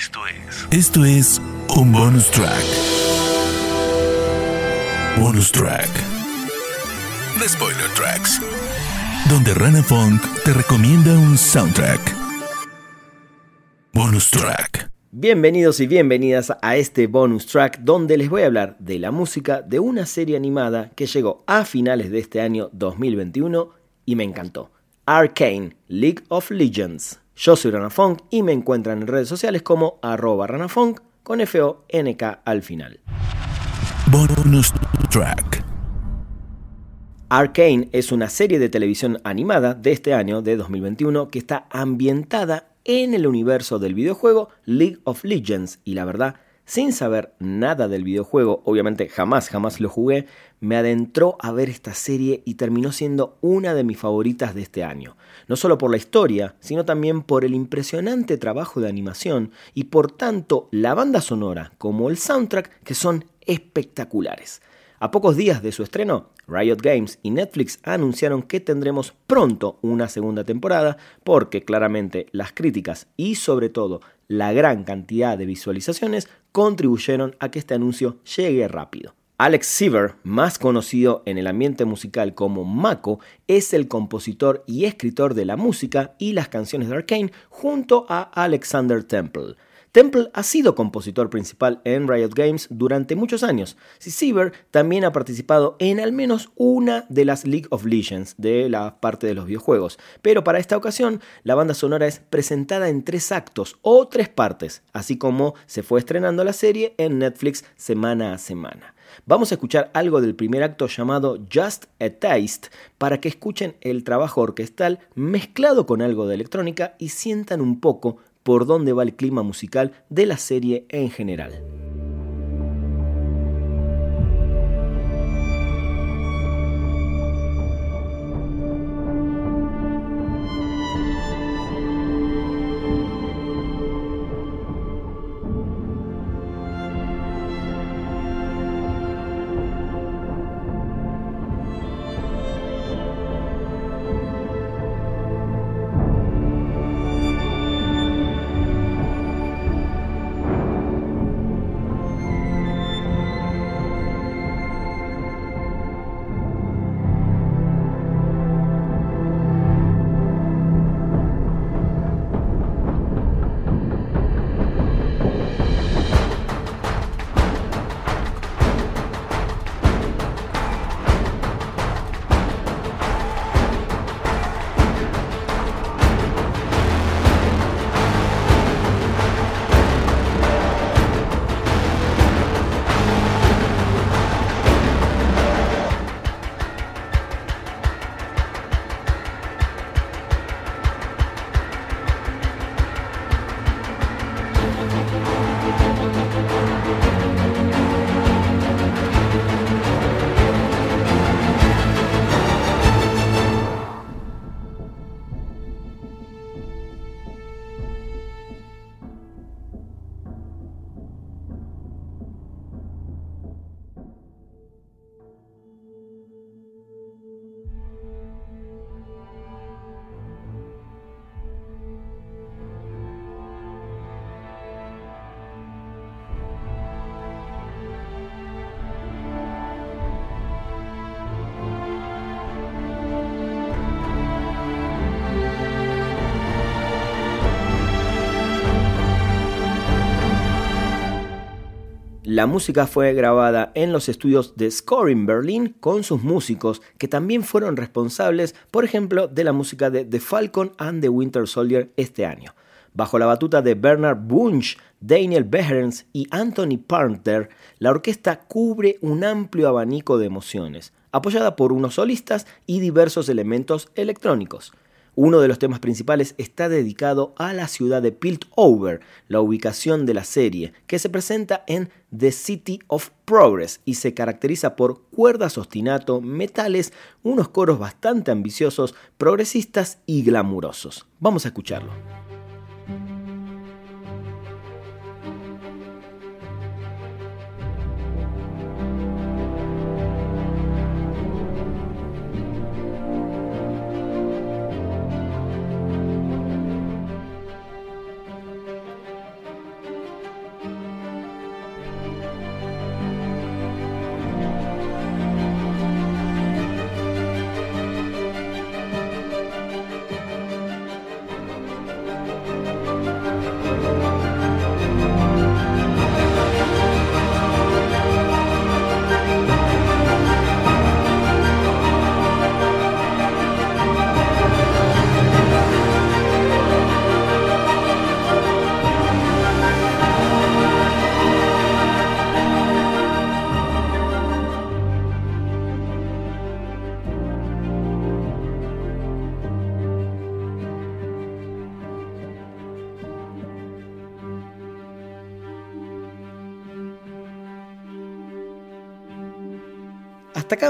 Esto es. Esto es un bonus track. Bonus track. The Spoiler Tracks. Donde Rana Funk te recomienda un soundtrack. Bonus track. Bienvenidos y bienvenidas a este bonus track donde les voy a hablar de la música de una serie animada que llegó a finales de este año 2021 y me encantó. Arcane, League of Legends. Yo soy Ranafunk y me encuentran en redes sociales como arroba ranafunk con F-O-N-K al final. Bonus track. Arcane es una serie de televisión animada de este año, de 2021, que está ambientada en el universo del videojuego League of Legends y la verdad sin saber nada del videojuego, obviamente jamás, jamás lo jugué, me adentró a ver esta serie y terminó siendo una de mis favoritas de este año. No solo por la historia, sino también por el impresionante trabajo de animación y por tanto la banda sonora como el soundtrack que son espectaculares. A pocos días de su estreno, Riot Games y Netflix anunciaron que tendremos pronto una segunda temporada porque claramente las críticas y sobre todo la gran cantidad de visualizaciones contribuyeron a que este anuncio llegue rápido. Alex Siever, más conocido en el ambiente musical como Mako, es el compositor y escritor de la música y las canciones de Arkane junto a Alexander Temple. Temple ha sido compositor principal en Riot Games durante muchos años. Siever también ha participado en al menos una de las League of Legends de la parte de los videojuegos, pero para esta ocasión la banda sonora es presentada en tres actos o tres partes, así como se fue estrenando la serie en Netflix semana a semana. Vamos a escuchar algo del primer acto llamado Just a Taste para que escuchen el trabajo orquestal mezclado con algo de electrónica y sientan un poco por dónde va el clima musical de la serie en general. La música fue grabada en los estudios de Scoring Berlin con sus músicos, que también fueron responsables, por ejemplo, de la música de The Falcon and the Winter Soldier este año. Bajo la batuta de Bernard Bunch, Daniel Behrens y Anthony Parter, la orquesta cubre un amplio abanico de emociones, apoyada por unos solistas y diversos elementos electrónicos. Uno de los temas principales está dedicado a la ciudad de Piltover, la ubicación de la serie, que se presenta en The City of Progress y se caracteriza por cuerdas ostinato, metales, unos coros bastante ambiciosos, progresistas y glamurosos. Vamos a escucharlo.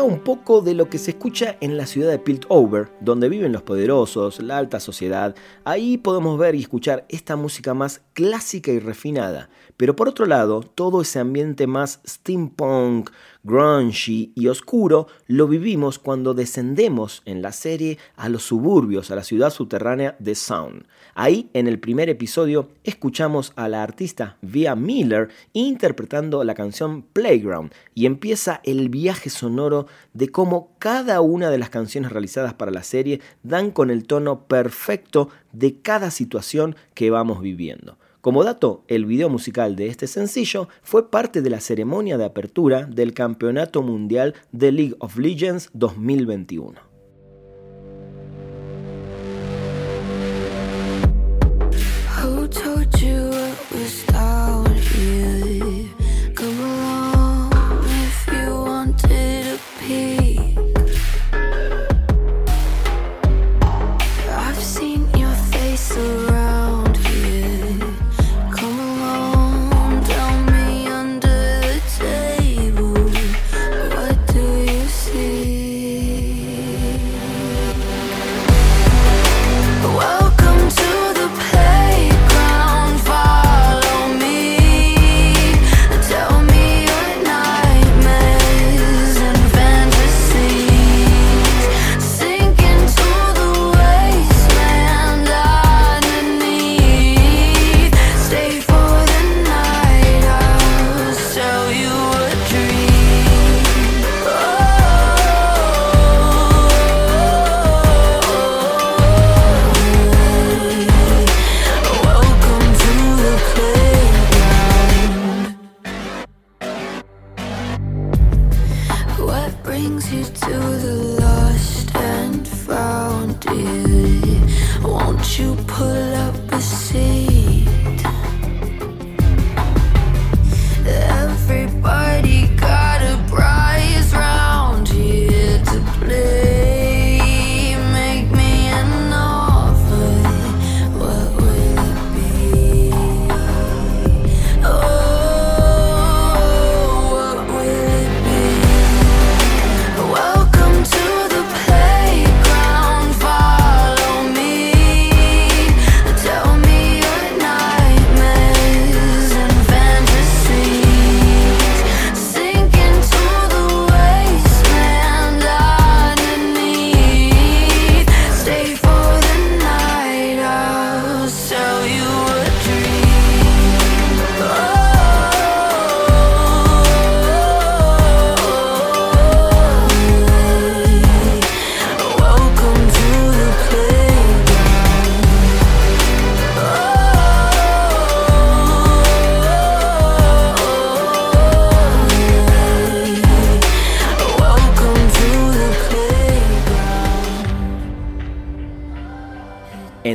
Un poco de lo que se escucha en la ciudad de Piltover, donde viven los poderosos, la alta sociedad. Ahí podemos ver y escuchar esta música más clásica y refinada. Pero por otro lado, todo ese ambiente más steampunk, grungy y oscuro lo vivimos cuando descendemos en la serie a los suburbios, a la ciudad subterránea de Sound. Ahí, en el primer episodio, escuchamos a la artista Via Miller interpretando la canción Playground y empieza el viaje sonoro de cómo cada una de las canciones realizadas para la serie dan con el tono perfecto de cada situación que vamos viviendo. Como dato, el video musical de este sencillo fue parte de la ceremonia de apertura del Campeonato Mundial de League of Legends 2021.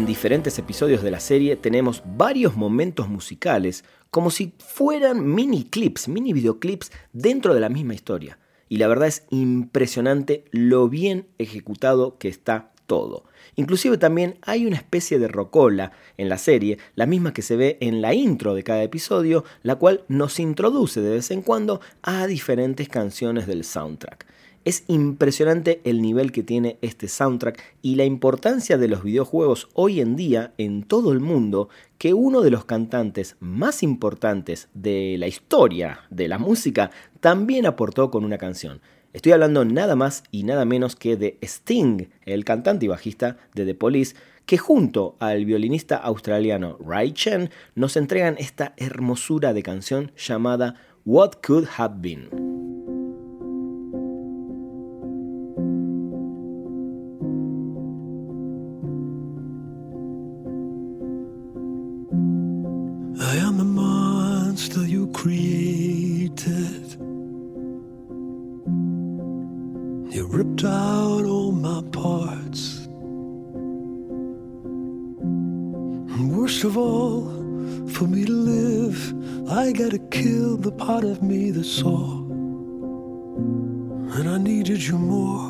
Diferentes episodios de la serie tenemos varios momentos musicales como si fueran mini clips, mini videoclips dentro de la misma historia. Y la verdad es impresionante lo bien ejecutado que está todo. Inclusive también hay una especie de rocola en la serie, la misma que se ve en la intro de cada episodio, la cual nos introduce de vez en cuando a diferentes canciones del soundtrack. Es impresionante el nivel que tiene este soundtrack y la importancia de los videojuegos hoy en día en todo el mundo que uno de los cantantes más importantes de la historia de la música también aportó con una canción. Estoy hablando nada más y nada menos que de Sting, el cantante y bajista de The Police, que junto al violinista australiano Ray Chen nos entregan esta hermosura de canción llamada What Could Have Been. it's all. And I needed you more.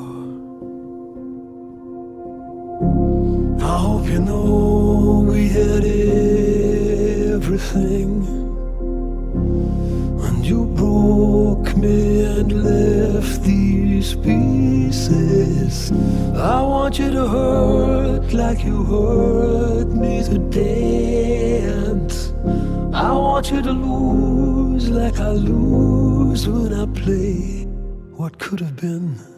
I hope you know we had everything. And you broke me and left these pieces. I want you to hurt like you hurt me today want you to lose like I lose when I play what could have been.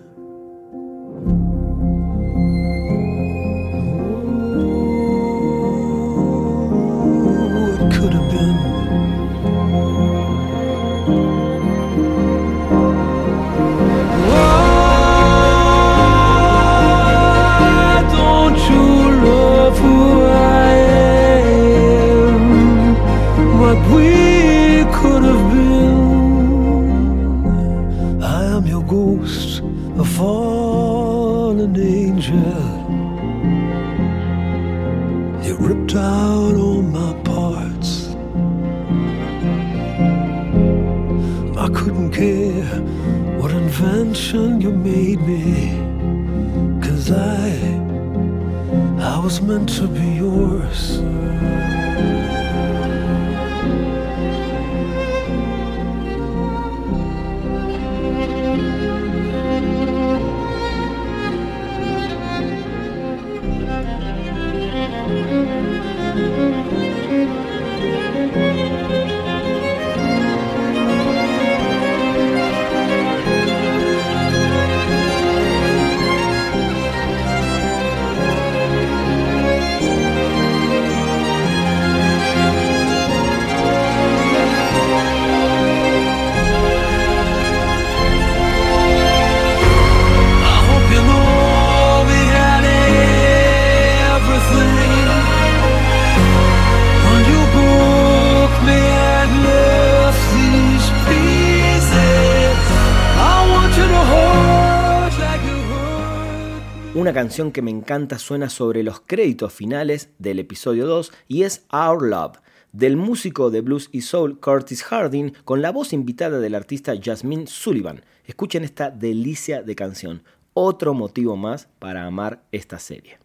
canción que me encanta suena sobre los créditos finales del episodio 2 y es Our Love, del músico de blues y soul Curtis Harding con la voz invitada del artista Jasmine Sullivan. Escuchen esta delicia de canción, otro motivo más para amar esta serie.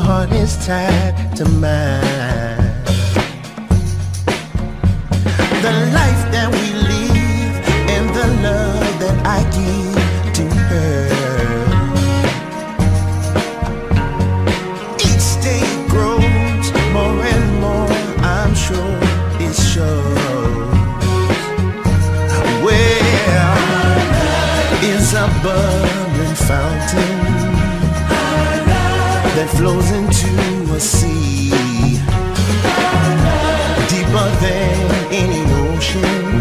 heart is tied to mine. flows into a sea deeper than any ocean.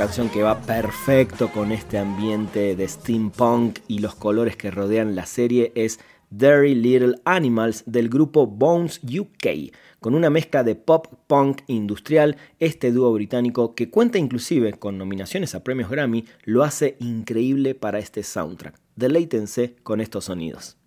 Canción que va perfecto con este ambiente de steampunk y los colores que rodean la serie es Dirty Little Animals del grupo Bones UK, con una mezcla de pop punk industrial, este dúo británico que cuenta inclusive con nominaciones a premios Grammy, lo hace increíble para este soundtrack. Deleítense con estos sonidos.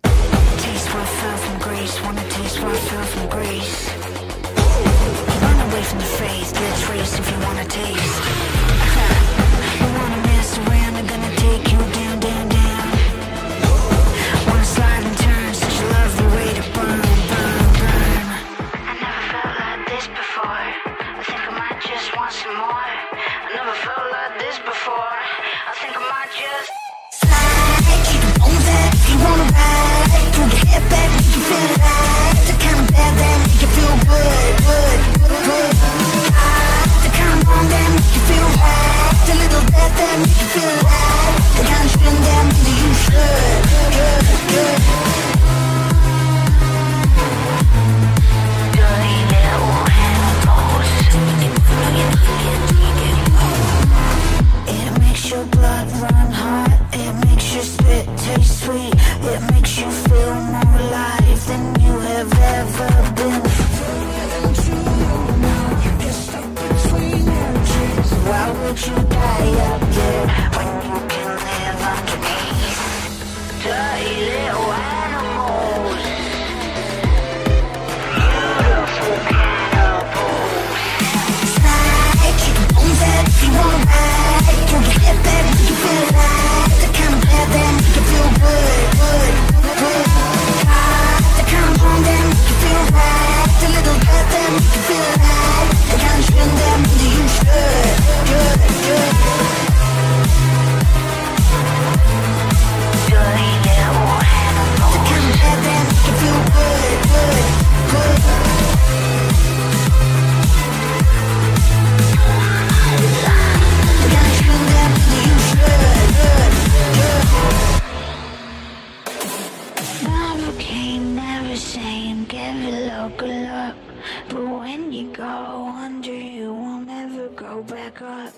When you go under, you will never go back up.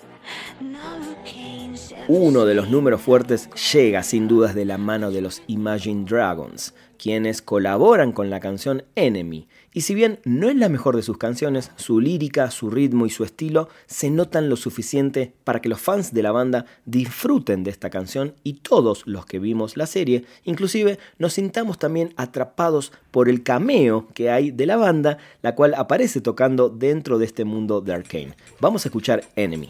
Novocaine said- Uno de los números fuertes llega sin dudas de la mano de los Imagine Dragons, quienes colaboran con la canción Enemy. Y si bien no es la mejor de sus canciones, su lírica, su ritmo y su estilo se notan lo suficiente para que los fans de la banda disfruten de esta canción y todos los que vimos la serie, inclusive nos sintamos también atrapados por el cameo que hay de la banda, la cual aparece tocando dentro de este mundo de Arkane. Vamos a escuchar Enemy.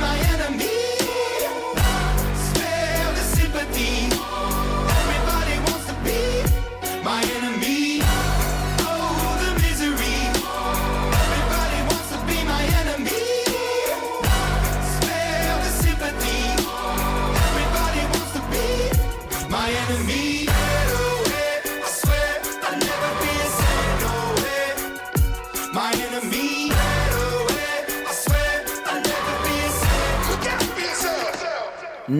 my enemy.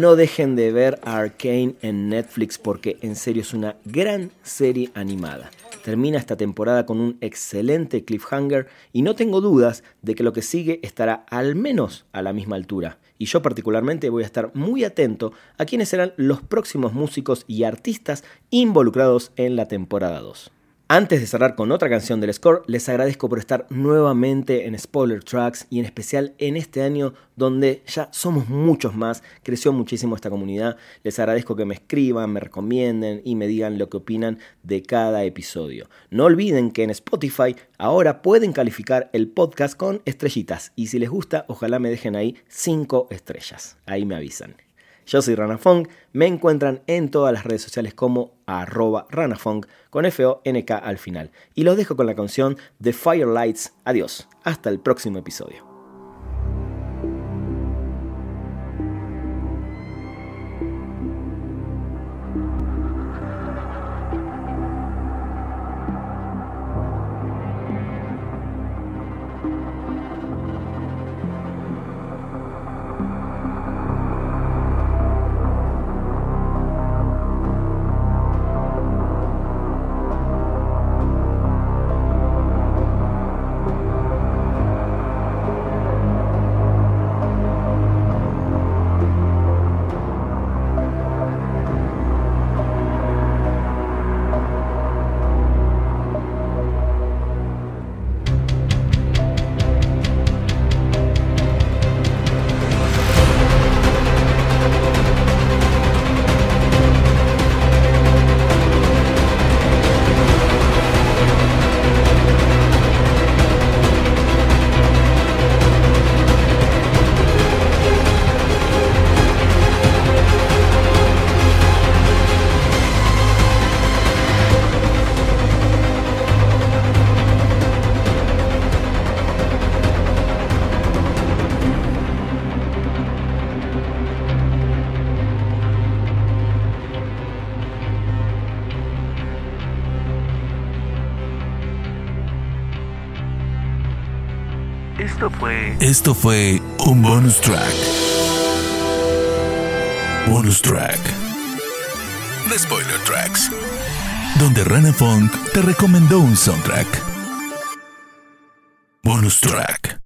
No dejen de ver Arcane en Netflix porque en serio es una gran serie animada. Termina esta temporada con un excelente cliffhanger y no tengo dudas de que lo que sigue estará al menos a la misma altura. Y yo particularmente voy a estar muy atento a quiénes serán los próximos músicos y artistas involucrados en la temporada 2. Antes de cerrar con otra canción del score, les agradezco por estar nuevamente en Spoiler Tracks y en especial en este año donde ya somos muchos más, creció muchísimo esta comunidad. Les agradezco que me escriban, me recomienden y me digan lo que opinan de cada episodio. No olviden que en Spotify ahora pueden calificar el podcast con estrellitas y si les gusta, ojalá me dejen ahí 5 estrellas. Ahí me avisan. Yo soy Ranafong, me encuentran en todas las redes sociales como arroba Ranafong con F-O-N-K al final. Y los dejo con la canción The Firelights. Adiós, hasta el próximo episodio. Esto fue un bonus track. Bonus track. The Spoiler Tracks. Donde Rana Funk te recomendó un soundtrack. Bonus track.